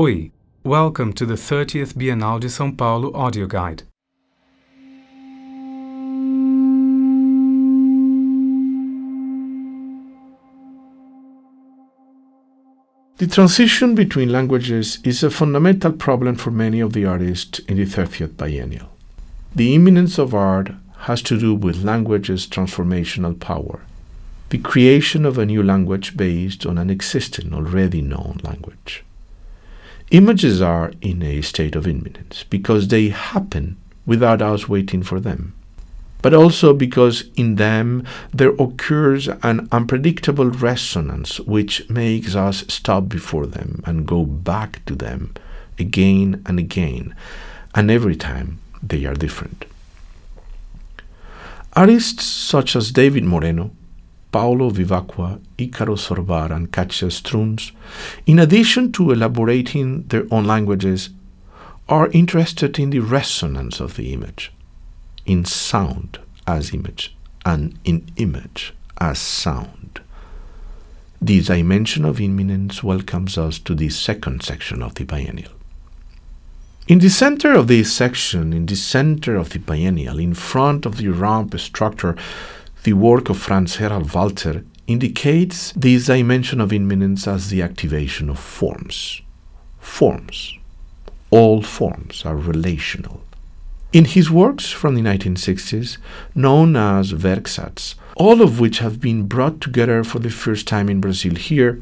Oi, welcome to the 30th Bienal de São Paulo audio guide. The transition between languages is a fundamental problem for many of the artists in the 30th biennial. The imminence of art has to do with language's transformational power, the creation of a new language based on an existing, already known language. Images are in a state of imminence because they happen without us waiting for them but also because in them there occurs an unpredictable resonance which makes us stop before them and go back to them again and again, and every time they are different. Artists such as David Moreno, Paulo Vivacqua, Icaro Zorbar, and Katja Strunz, in addition to elaborating their own languages, are interested in the resonance of the image in sound as image and in image as sound. The dimension of imminence welcomes us to the second section of the biennial. In the center of this section, in the center of the biennial, in front of the ramp structure, the work of Franz Erhard Walther indicates this dimension of imminence as the activation of forms. Forms. All forms are relational. In his works from the 1960s, known as Werksatz, all of which have been brought together for the first time in Brazil here,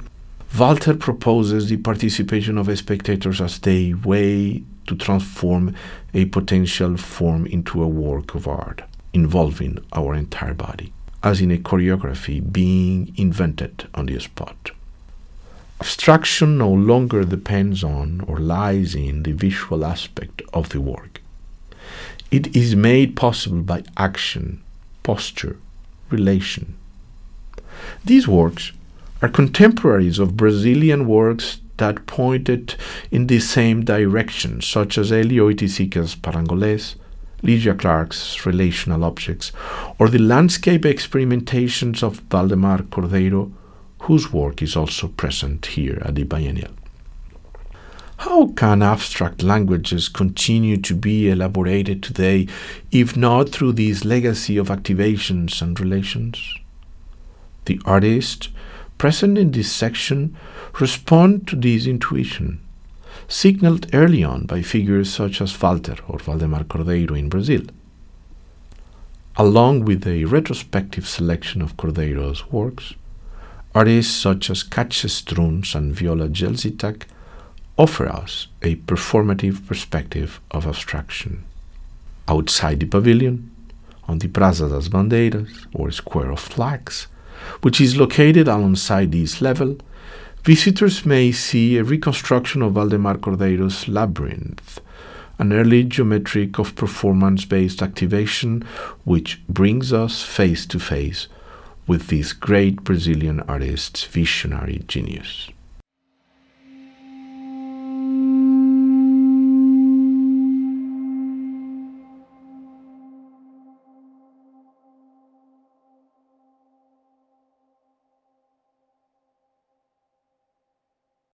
Walther proposes the participation of spectators as they way to transform a potential form into a work of art, involving our entire body, as in a choreography being invented on the spot. Abstraction no longer depends on or lies in the visual aspect of the work. It is made possible by action, posture, relation. These works are contemporaries of Brazilian works that pointed in the same direction, such as Hélio Oiticica's Parangolés, Lygia Clark's Relational Objects, or the landscape experimentations of Waldemar Cordeiro, whose work is also present here at the Biennial. How can abstract languages continue to be elaborated today if not through this legacy of activations and relations? The artists present in this section respond to this intuition, signaled early on by figures such as Walther or Waldemar Cordeiro in Brazil. Along with a retrospective selection of Cordeiro's works, artists such as Katja Strunz and Viola Yeşiltaç offer us a performative perspective of abstraction. Outside the pavilion, on the Praça das Bandeiras, or Square of Flags, which is located alongside this level, visitors may see a reconstruction of Waldemar Cordeiro's Labyrinth, an early geometric of performance based activation which brings us face to face with this great Brazilian artist's visionary genius.